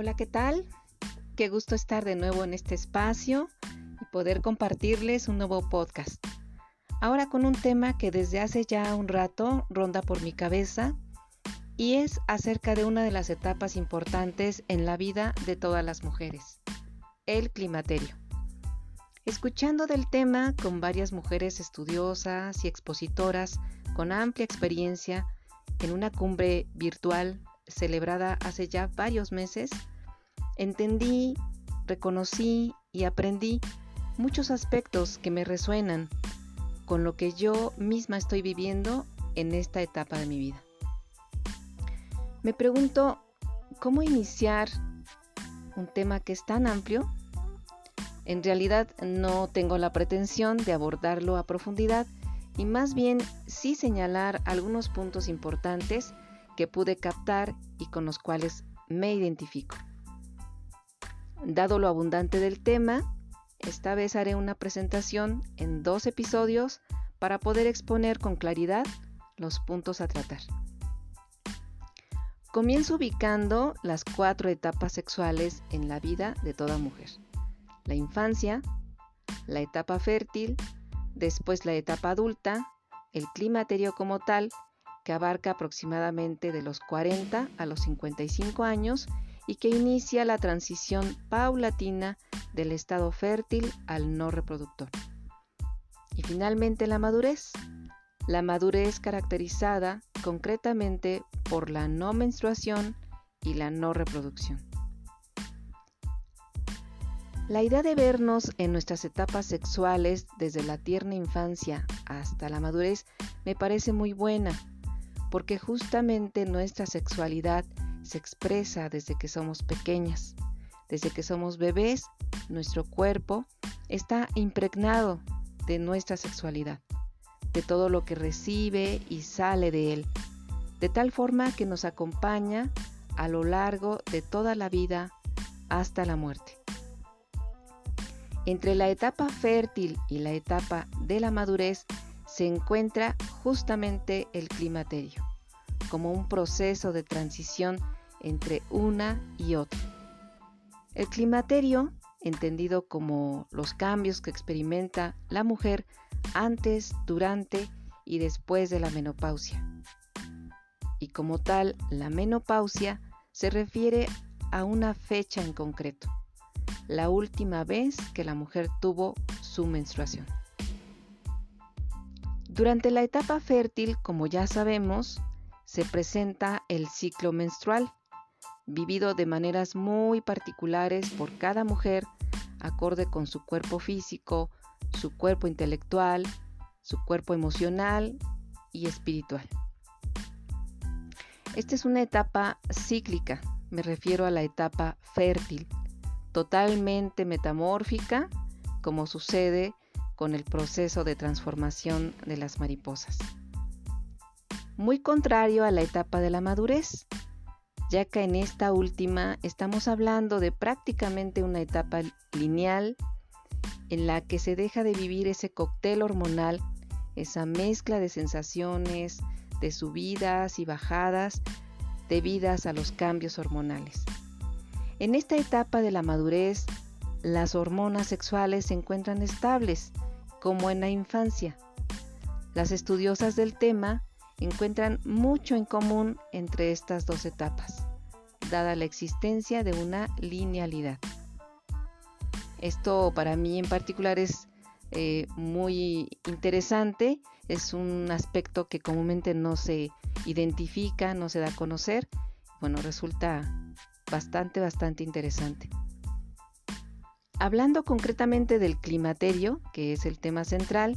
Hola, ¿qué tal? Qué gusto estar de nuevo en este espacio y poder compartirles un nuevo podcast. Ahora con un tema que desde hace ya un rato ronda por mi cabeza y es acerca de una de las etapas importantes en la vida de todas las mujeres, el climaterio. Escuchando del tema con varias mujeres estudiosas y expositoras con amplia experiencia en una cumbre virtual celebrada hace ya varios meses, entendí, reconocí y aprendí muchos aspectos que me resuenan con lo que yo misma estoy viviendo en esta etapa de mi vida. Me pregunto, ¿cómo iniciar un tema que es tan amplio? En realidad no tengo la pretensión de abordarlo a profundidad y más bien sí señalar algunos puntos importantes que pude captar y con los cuales me identifico. Dado lo abundante del tema, esta vez haré una presentación en dos episodios para poder exponer con claridad los puntos a tratar. Comienzo ubicando las cuatro etapas sexuales en la vida de toda mujer. La infancia, la etapa fértil, después la etapa adulta, el climaterio como tal que abarca aproximadamente de los 40 a los 55 años y que inicia la transición paulatina del estado fértil al no reproductor. Y finalmente la madurez. La madurez caracterizada concretamente por la no menstruación y la no reproducción. La idea de vernos en nuestras etapas sexuales desde la tierna infancia hasta la madurez me parece muy buena porque justamente nuestra sexualidad se expresa desde que somos pequeñas. Desde que somos bebés, nuestro cuerpo está impregnado de nuestra sexualidad, de todo lo que recibe y sale de él, de tal forma que nos acompaña a lo largo de toda la vida hasta la muerte. Entre la etapa fértil y la etapa de la madurez se encuentra justamente el climaterio, como un proceso de transición entre una y otra. El climaterio, entendido como los cambios que experimenta la mujer antes, durante y después de la menopausia. Y como tal, la menopausia se refiere a una fecha en concreto, la última vez que la mujer tuvo su menstruación. Durante la etapa fértil, como ya sabemos, se presenta el ciclo menstrual, vivido de maneras muy particulares por cada mujer, acorde con su cuerpo físico, su cuerpo intelectual, su cuerpo emocional y espiritual. Esta es una etapa cíclica, me refiero a la etapa fértil, totalmente metamórfica, como sucede con el proceso de transformación de las mariposas. Muy contrario a la etapa de la madurez, ya que en esta última estamos hablando de prácticamente una etapa lineal en la que se deja de vivir ese cóctel hormonal, esa mezcla de sensaciones, de subidas y bajadas debidas a los cambios hormonales. En esta etapa de la madurez, las hormonas sexuales se encuentran estables, como en la infancia. Las estudiosas del tema encuentran mucho en común entre estas dos etapas, dada la existencia de una linealidad. Esto para mí en particular es eh, muy interesante, es un aspecto que comúnmente no se identifica, no se da a conocer. Bueno, resulta bastante, bastante interesante. Hablando concretamente del climaterio, que es el tema central,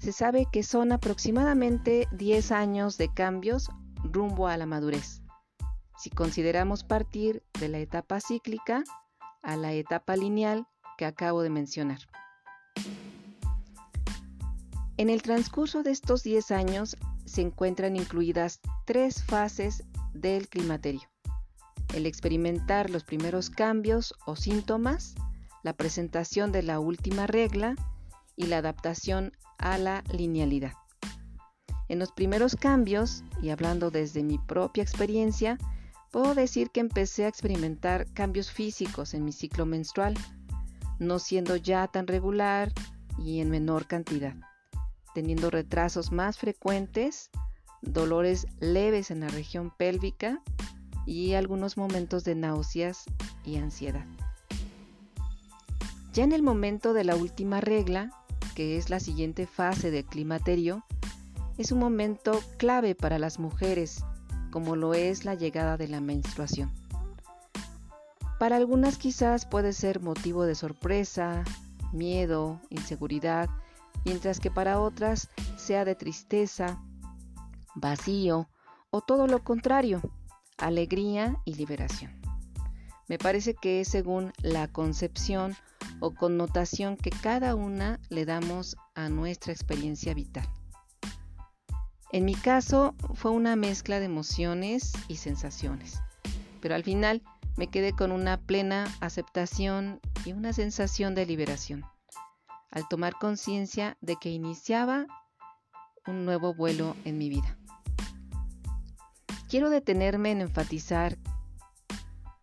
se sabe que son aproximadamente 10 años de cambios rumbo a la madurez. Si consideramos partir de la etapa cíclica a la etapa lineal que acabo de mencionar. En el transcurso de estos 10 años se encuentran incluidas tres fases del climaterio el experimentar los primeros cambios o síntomas, la presentación de la última regla y la adaptación a la linealidad. En los primeros cambios, y hablando desde mi propia experiencia, puedo decir que empecé a experimentar cambios físicos en mi ciclo menstrual, no siendo ya tan regular y en menor cantidad, teniendo retrasos más frecuentes, dolores leves en la región pélvica y algunos momentos de náuseas y ansiedad. Ya en el momento de la última regla, que es la siguiente fase del climaterio, es un momento clave para las mujeres, como lo es la llegada de la menstruación. Para algunas quizás puede ser motivo de sorpresa, miedo, inseguridad, mientras que para otras sea de tristeza, vacío o todo lo contrario, alegría y liberación. Me parece que es según la concepción o connotación que cada una le damos a nuestra experiencia vital. En mi caso fue una mezcla de emociones y sensaciones, pero al final me quedé con una plena aceptación y una sensación de liberación, al tomar conciencia de que iniciaba un nuevo vuelo en mi vida. Quiero detenerme en enfatizar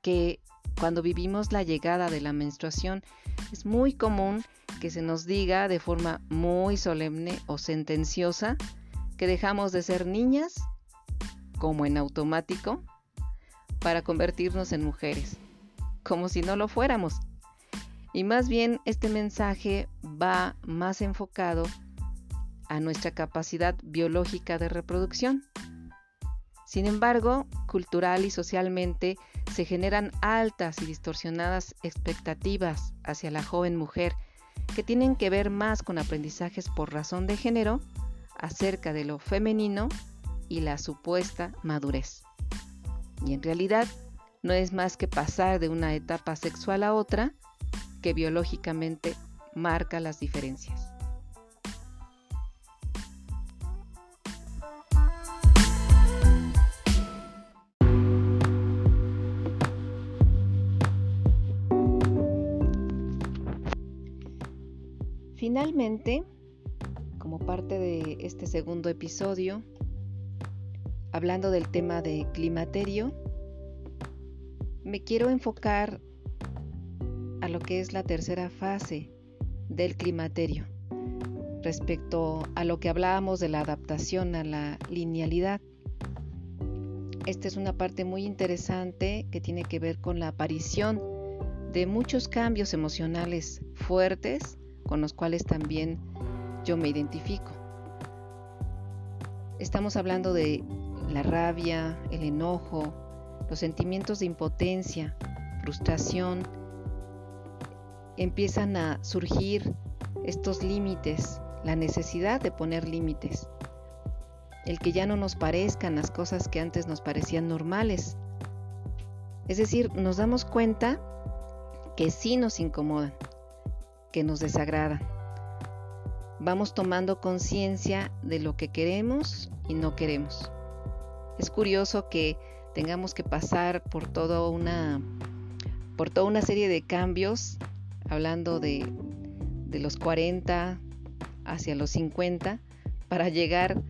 que cuando vivimos la llegada de la menstruación es muy común que se nos diga de forma muy solemne o sentenciosa que dejamos de ser niñas, como en automático, para convertirnos en mujeres, como si no lo fuéramos. Y más bien este mensaje va más enfocado a nuestra capacidad biológica de reproducción. Sin embargo, cultural y socialmente se generan altas y distorsionadas expectativas hacia la joven mujer que tienen que ver más con aprendizajes por razón de género acerca de lo femenino y la supuesta madurez. Y en realidad no es más que pasar de una etapa sexual a otra que biológicamente marca las diferencias. Finalmente, como parte de este segundo episodio, hablando del tema de climaterio, me quiero enfocar a lo que es la tercera fase del climaterio, respecto a lo que hablábamos de la adaptación a la linealidad. Esta es una parte muy interesante que tiene que ver con la aparición de muchos cambios emocionales fuertes con los cuales también yo me identifico. Estamos hablando de la rabia, el enojo, los sentimientos de impotencia, frustración. Empiezan a surgir estos límites, la necesidad de poner límites, el que ya no nos parezcan las cosas que antes nos parecían normales. Es decir, nos damos cuenta que sí nos incomodan, que nos desagrada. Vamos tomando conciencia de lo que queremos y no queremos. Es curioso que tengamos que pasar por toda una por toda una serie de cambios, hablando de, de los 40 hacia los 50, para llegar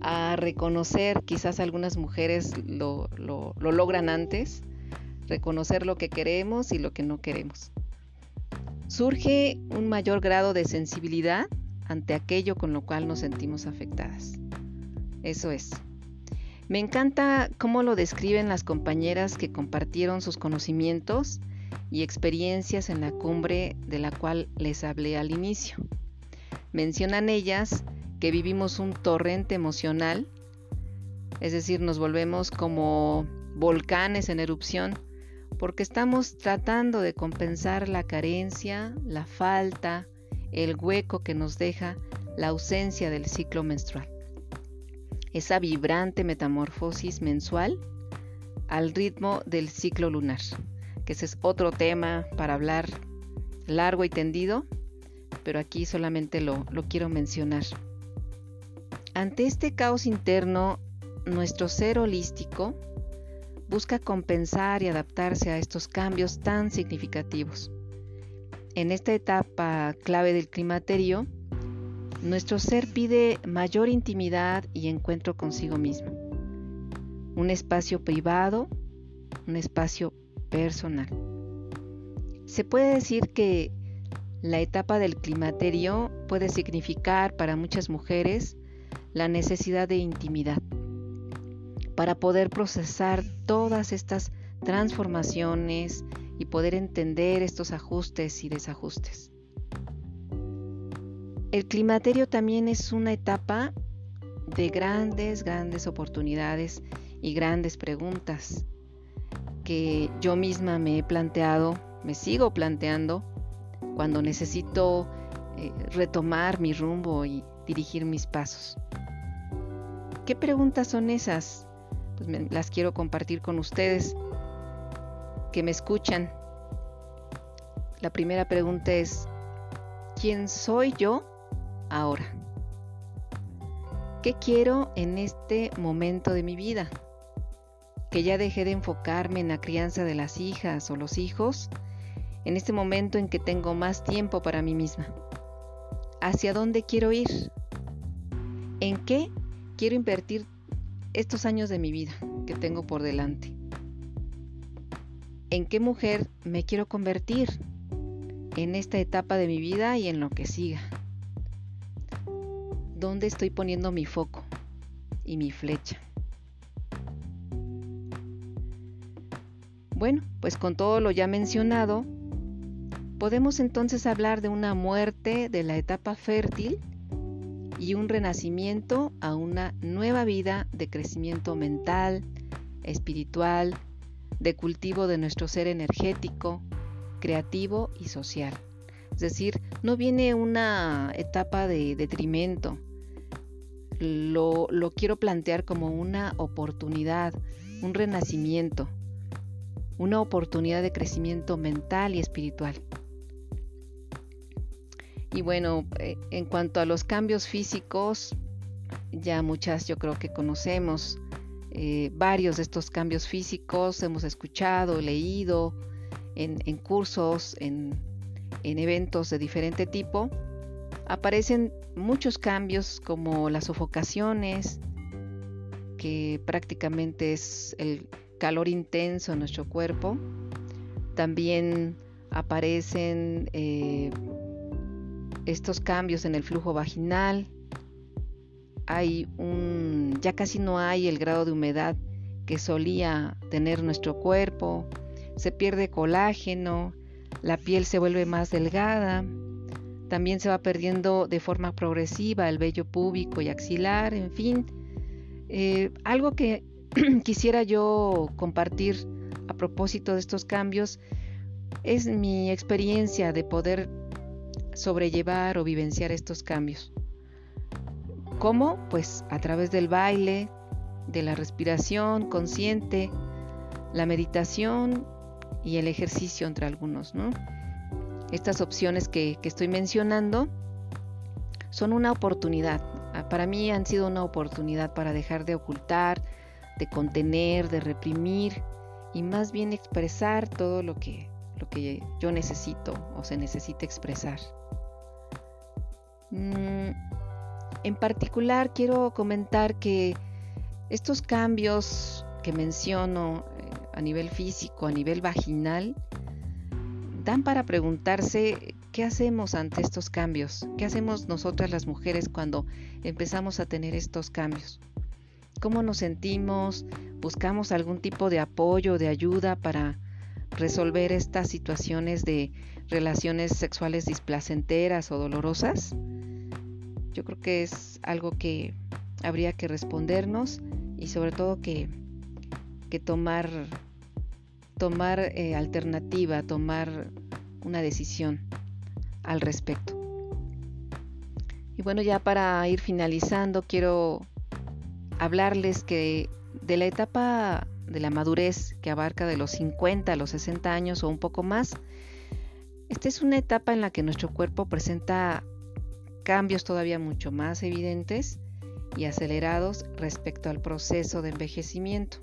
a reconocer, quizás algunas mujeres lo, lo, lo logran antes, reconocer lo que queremos y lo que no queremos surge un mayor grado de sensibilidad ante aquello con lo cual nos sentimos afectadas. Eso es. Me encanta cómo lo describen las compañeras que compartieron sus conocimientos y experiencias en la cumbre de la cual les hablé al inicio. Mencionan ellas que vivimos un torrente emocional, es decir, nos volvemos como volcanes en erupción porque estamos tratando de compensar la carencia, la falta, el hueco que nos deja la ausencia del ciclo menstrual. Esa vibrante metamorfosis mensual al ritmo del ciclo lunar, que ese es otro tema para hablar largo y tendido, pero aquí solamente lo, lo quiero mencionar. Ante este caos interno, nuestro ser holístico busca compensar y adaptarse a estos cambios tan significativos. En esta etapa clave del climaterio, nuestro ser pide mayor intimidad y encuentro consigo mismo. Un espacio privado un espacio personal. Se puede decir que la etapa del climaterio puede significar para muchas mujeres la necesidad de intimidad para poder procesar todas estas transformaciones y poder entender estos ajustes y desajustes. El climaterio también es una etapa de grandes, grandes oportunidades y grandes preguntas que yo misma me he planteado, me sigo planteando cuando necesito eh, retomar mi rumbo y dirigir mis pasos. ¿Qué preguntas son esas? Pues las quiero compartir con ustedes que me escuchan. La primera pregunta es, ¿quién soy yo ahora? ¿Qué quiero en este momento de mi vida? Que ya dejé de enfocarme en la crianza de las hijas o los hijos, en este momento en que tengo más tiempo para mí misma. ¿Hacia dónde quiero ir? ¿En qué quiero invertir estos años de mi vida que tengo por delante? ¿En qué mujer me quiero convertir en esta etapa de mi vida y en lo que siga? ¿Dónde estoy poniendo mi foco y mi flecha? Bueno, pues con todo lo ya mencionado, podemos entonces hablar de una muerte de la etapa fértil y un renacimiento a una nueva vida de crecimiento mental, espiritual, de cultivo de nuestro ser energético, creativo y social. Es decir, no viene una etapa de detrimento, lo, quiero plantear como una oportunidad, un renacimiento, una oportunidad de crecimiento mental y espiritual. Y bueno, eh, en cuanto a los cambios físicos, ya muchas yo creo que conocemos eh, varios de estos cambios físicos, hemos escuchado, leído en, cursos, en eventos de diferente tipo aparecen muchos cambios como las sofocaciones, que prácticamente es el calor intenso en nuestro cuerpo. También aparecen eh, estos cambios en el flujo vaginal. Hay un, ya casi no hay el grado de humedad que solía tener nuestro cuerpo. Se pierde colágeno, la piel se vuelve más delgada, también se va perdiendo de forma progresiva el vello púbico y axilar, en fin. Eh, algo que quisiera yo compartir a propósito de estos cambios es mi experiencia de poder sobrellevar o vivenciar estos cambios. ¿Cómo? Pues a través del baile, de la respiración consciente, la meditación y el ejercicio entre algunos, ¿no? estas opciones que, estoy mencionando son una oportunidad. Ah, para mí han sido una oportunidad para dejar de ocultar, de contener, de reprimir y más bien expresar todo lo que, lo que yo necesito o se necesita expresar. Mm, en particular quiero comentar que estos cambios que menciono eh, a nivel físico, a nivel vaginal, dan para preguntarse qué hacemos ante estos cambios, qué hacemos nosotras las mujeres cuando empezamos a tener estos cambios, cómo nos sentimos, buscamos algún tipo de apoyo, de ayuda para resolver estas situaciones de relaciones sexuales displacenteras o dolorosas. Yo creo que es algo que habría que respondernos y sobre todo que, que tomar tomar eh, alternativa, tomar una decisión al respecto. Y bueno, ya para ir finalizando, quiero hablarles que de la etapa de la madurez que abarca de los 50 a los 60 años o un poco más, esta es una etapa en la que nuestro cuerpo presenta cambios todavía mucho más evidentes y acelerados respecto al proceso de envejecimiento.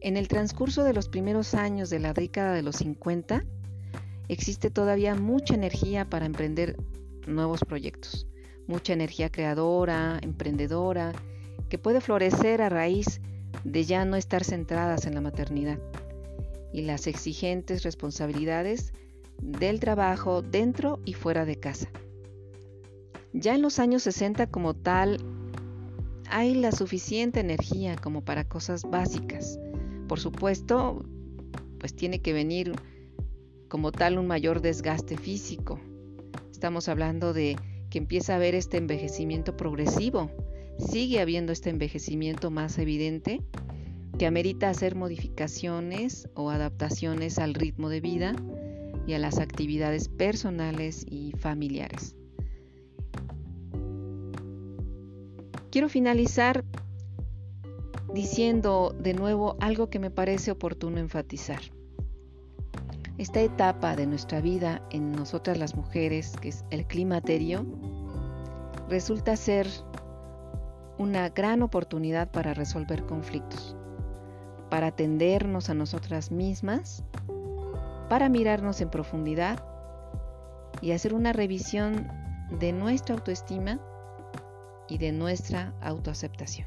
En el transcurso de los primeros años de la década de los 50, existe todavía mucha energía para emprender nuevos proyectos, mucha energía creadora, emprendedora, que puede florecer a raíz de ya no estar centradas en la maternidad. y las exigentes responsabilidades del trabajo dentro y fuera de casa. Ya en los años 60 como tal, hay la suficiente energía como para cosas básicas. Por supuesto, pues tiene que venir como tal un mayor desgaste físico. Estamos hablando de que empieza a haber este envejecimiento progresivo. Sigue habiendo este envejecimiento más evidente que amerita hacer modificaciones o adaptaciones al ritmo de vida y a las actividades personales y familiares. Quiero finalizar diciendo de nuevo algo que me parece oportuno enfatizar. Esta etapa de nuestra vida en nosotras las mujeres, que es el climaterio, resulta ser una gran oportunidad para resolver conflictos, para atendernos a nosotras mismas, para mirarnos en profundidad y hacer una revisión de nuestra autoestima y de nuestra autoaceptación.